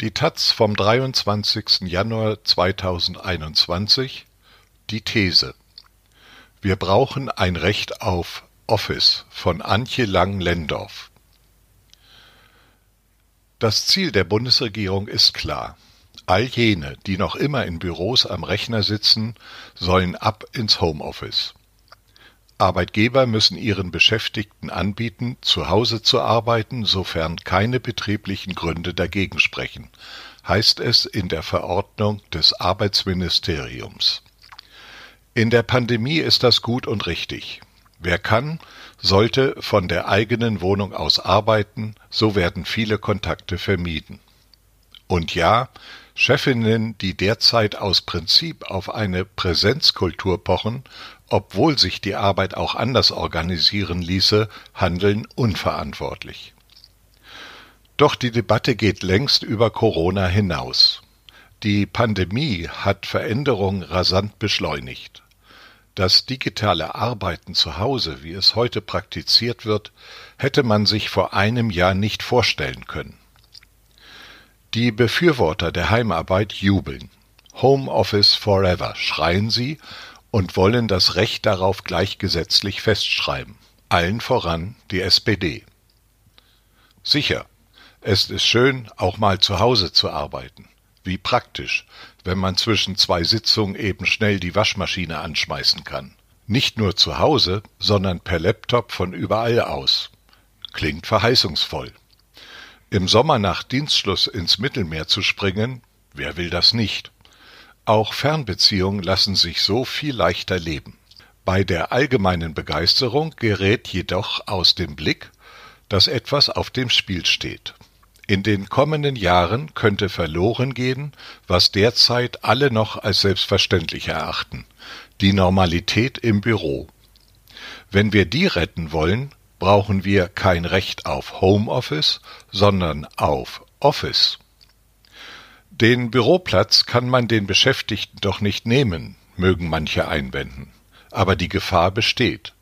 Die taz vom 23. Januar 2021 Die These Wir brauchen ein Recht auf Office von Antje Lang-Lendorf Das Ziel der Bundesregierung ist klar. All jene, die noch immer in Büros am Rechner sitzen, sollen ab ins Homeoffice. Arbeitgeber müssen ihren Beschäftigten anbieten, zu Hause zu arbeiten, sofern keine betrieblichen Gründe dagegen sprechen, heißt es in der Verordnung des Arbeitsministeriums. In der Pandemie ist das gut und richtig. Wer kann, sollte von der eigenen Wohnung aus arbeiten, so werden viele Kontakte vermieden. Und ja, Chefinnen, die derzeit aus Prinzip auf eine Präsenzkultur pochen, obwohl sich die Arbeit auch anders organisieren ließe, handeln unverantwortlich. Doch die Debatte geht längst über Corona hinaus. Die Pandemie hat Veränderungen rasant beschleunigt. Das digitale Arbeiten zu Hause, wie es heute praktiziert wird, hätte man sich vor einem Jahr nicht vorstellen können. Die Befürworter der Heimarbeit jubeln. Home Office Forever schreien sie und wollen das Recht darauf gleichgesetzlich festschreiben. Allen voran die SPD. Sicher, es ist schön, auch mal zu Hause zu arbeiten. Wie praktisch, wenn man zwischen zwei Sitzungen eben schnell die Waschmaschine anschmeißen kann. Nicht nur zu Hause, sondern per Laptop von überall aus. Klingt verheißungsvoll. Im Sommer nach Dienstschluss ins Mittelmeer zu springen, wer will das nicht? Auch Fernbeziehungen lassen sich so viel leichter leben. Bei der allgemeinen Begeisterung gerät jedoch aus dem Blick, dass etwas auf dem Spiel steht. In den kommenden Jahren könnte verloren gehen, was derzeit alle noch als selbstverständlich erachten, die Normalität im Büro. Wenn wir die retten wollen, brauchen wir kein Recht auf Homeoffice, sondern auf Office. Den Büroplatz kann man den Beschäftigten doch nicht nehmen, mögen manche einwenden. Aber die Gefahr besteht.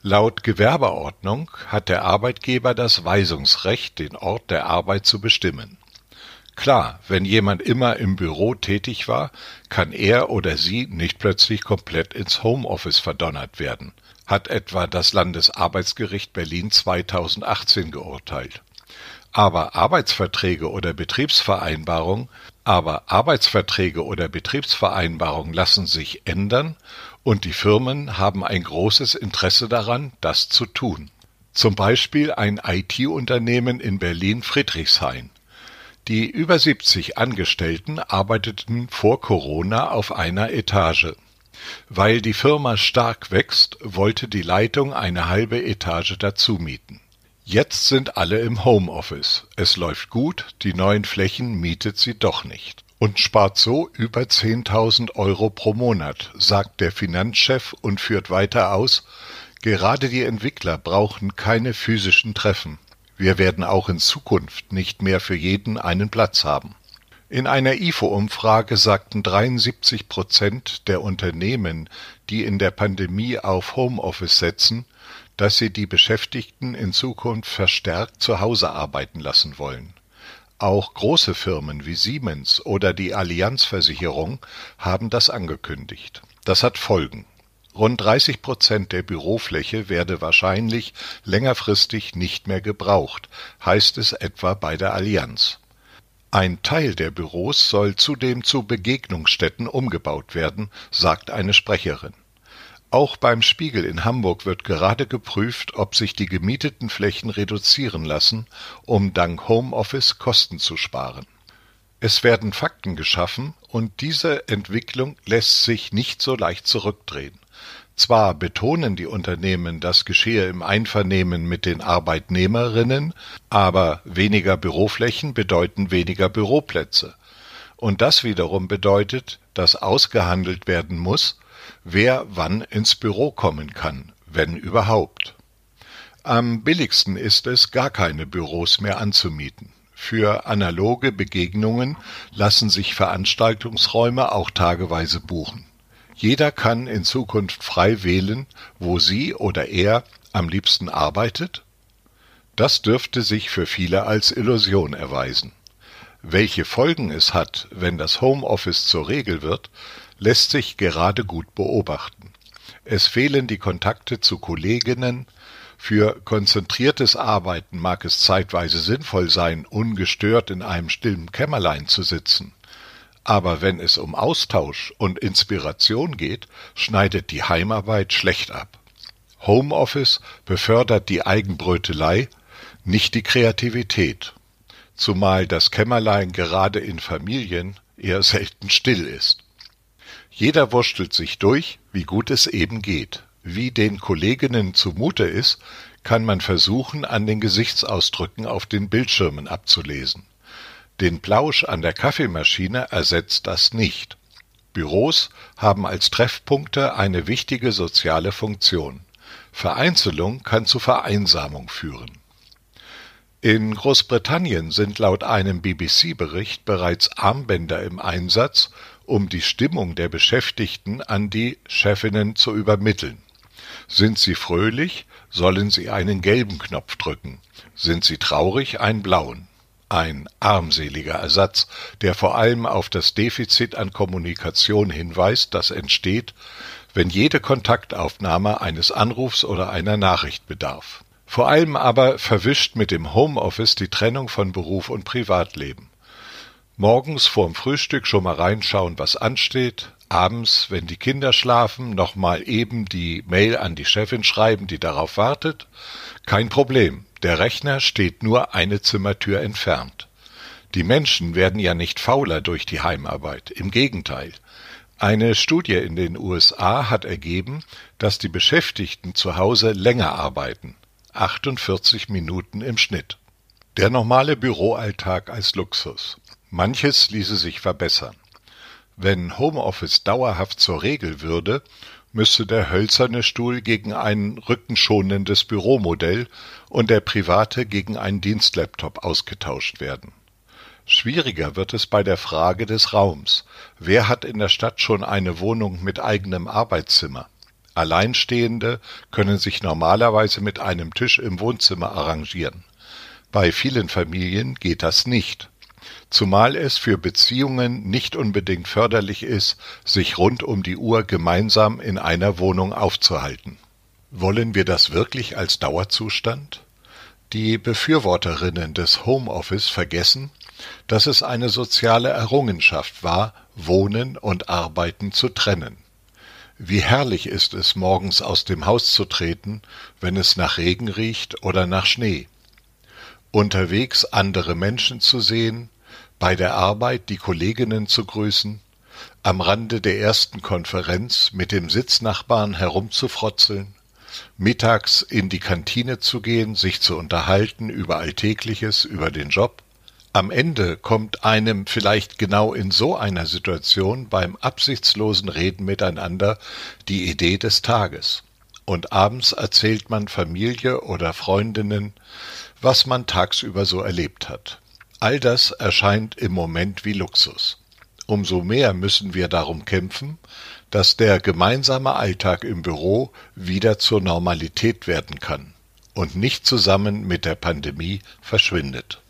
Laut Gewerbeordnung hat der Arbeitgeber das Weisungsrecht, den Ort der Arbeit zu bestimmen. Klar, wenn jemand immer im Büro tätig war, kann er oder sie nicht plötzlich komplett ins Homeoffice verdonnert werden hat etwa das Landesarbeitsgericht Berlin 2018 geurteilt. Aber Arbeitsverträge oder Betriebsvereinbarungen aber Arbeitsverträge oder Betriebsvereinbarungen lassen sich ändern und die Firmen haben ein großes Interesse daran, das zu tun. Zum Beispiel ein IT-Unternehmen in Berlin-Friedrichshain. Die über 70 Angestellten arbeiteten vor Corona auf einer Etage. Weil die Firma stark wächst, wollte die Leitung eine halbe Etage dazu mieten. Jetzt sind alle im Homeoffice. Es läuft gut, die neuen Flächen mietet sie doch nicht. Und spart so über 10.000 Euro pro Monat, sagt der Finanzchef und führt weiter aus, gerade die Entwickler brauchen keine physischen Treffen. Wir werden auch in Zukunft nicht mehr für jeden einen Platz haben. In einer IFO-Umfrage sagten 73 Prozent der Unternehmen, die in der Pandemie auf Homeoffice setzen, dass sie die Beschäftigten in Zukunft verstärkt zu Hause arbeiten lassen wollen. Auch große Firmen wie Siemens oder die Allianzversicherung haben das angekündigt. Das hat Folgen. Rund 30 Prozent der Bürofläche werde wahrscheinlich längerfristig nicht mehr gebraucht, heißt es etwa bei der Allianz. Ein Teil der Büros soll zudem zu Begegnungsstätten umgebaut werden, sagt eine Sprecherin. Auch beim Spiegel in Hamburg wird gerade geprüft, ob sich die gemieteten Flächen reduzieren lassen, um dank Homeoffice Kosten zu sparen. Es werden Fakten geschaffen, und diese Entwicklung lässt sich nicht so leicht zurückdrehen. Zwar betonen die Unternehmen, das geschehe im Einvernehmen mit den Arbeitnehmerinnen, aber weniger Büroflächen bedeuten weniger Büroplätze. Und das wiederum bedeutet, dass ausgehandelt werden muss, wer wann ins Büro kommen kann, wenn überhaupt. Am billigsten ist es, gar keine Büros mehr anzumieten. Für analoge Begegnungen lassen sich Veranstaltungsräume auch tageweise buchen. Jeder kann in Zukunft frei wählen, wo sie oder er am liebsten arbeitet? Das dürfte sich für viele als Illusion erweisen. Welche Folgen es hat, wenn das Homeoffice zur Regel wird, lässt sich gerade gut beobachten. Es fehlen die Kontakte zu Kolleginnen, für konzentriertes Arbeiten mag es zeitweise sinnvoll sein, ungestört in einem stillen Kämmerlein zu sitzen. Aber wenn es um Austausch und Inspiration geht, schneidet die Heimarbeit schlecht ab. Homeoffice befördert die Eigenbrötelei, nicht die Kreativität, zumal das Kämmerlein gerade in Familien eher selten still ist. Jeder wurstelt sich durch, wie gut es eben geht. Wie den Kolleginnen zumute ist, kann man versuchen, an den Gesichtsausdrücken auf den Bildschirmen abzulesen. Den Plausch an der Kaffeemaschine ersetzt das nicht. Büros haben als Treffpunkte eine wichtige soziale Funktion. Vereinzelung kann zu Vereinsamung führen. In Großbritannien sind laut einem BBC-Bericht bereits Armbänder im Einsatz, um die Stimmung der Beschäftigten an die Chefinnen zu übermitteln. Sind Sie fröhlich, sollen Sie einen gelben Knopf drücken, sind Sie traurig, einen blauen. Ein armseliger Ersatz, der vor allem auf das Defizit an Kommunikation hinweist, das entsteht, wenn jede Kontaktaufnahme eines Anrufs oder einer Nachricht bedarf. Vor allem aber verwischt mit dem Homeoffice die Trennung von Beruf und Privatleben. Morgens vorm Frühstück schon mal reinschauen, was ansteht, abends, wenn die Kinder schlafen, noch mal eben die Mail an die Chefin schreiben, die darauf wartet? Kein Problem. Der Rechner steht nur eine Zimmertür entfernt. Die Menschen werden ja nicht fauler durch die Heimarbeit. Im Gegenteil. Eine Studie in den USA hat ergeben, dass die Beschäftigten zu Hause länger arbeiten. 48 Minuten im Schnitt. Der normale Büroalltag als Luxus. Manches ließe sich verbessern. Wenn Homeoffice dauerhaft zur Regel würde, müsste der hölzerne Stuhl gegen ein rückenschonendes Büromodell und der private gegen einen Dienstlaptop ausgetauscht werden. Schwieriger wird es bei der Frage des Raums. Wer hat in der Stadt schon eine Wohnung mit eigenem Arbeitszimmer? Alleinstehende können sich normalerweise mit einem Tisch im Wohnzimmer arrangieren. Bei vielen Familien geht das nicht zumal es für Beziehungen nicht unbedingt förderlich ist, sich rund um die Uhr gemeinsam in einer Wohnung aufzuhalten. Wollen wir das wirklich als Dauerzustand? Die Befürworterinnen des Homeoffice vergessen, dass es eine soziale Errungenschaft war, Wohnen und Arbeiten zu trennen. Wie herrlich ist es, morgens aus dem Haus zu treten, wenn es nach Regen riecht oder nach Schnee. Unterwegs andere Menschen zu sehen, bei der Arbeit die Kolleginnen zu grüßen, am Rande der ersten Konferenz mit dem Sitznachbarn herumzufrotzeln, mittags in die Kantine zu gehen, sich zu unterhalten über Alltägliches, über den Job. Am Ende kommt einem vielleicht genau in so einer Situation beim absichtslosen Reden miteinander die Idee des Tages. Und abends erzählt man Familie oder Freundinnen, was man tagsüber so erlebt hat. All das erscheint im Moment wie Luxus. Umso mehr müssen wir darum kämpfen, dass der gemeinsame Alltag im Büro wieder zur Normalität werden kann und nicht zusammen mit der Pandemie verschwindet.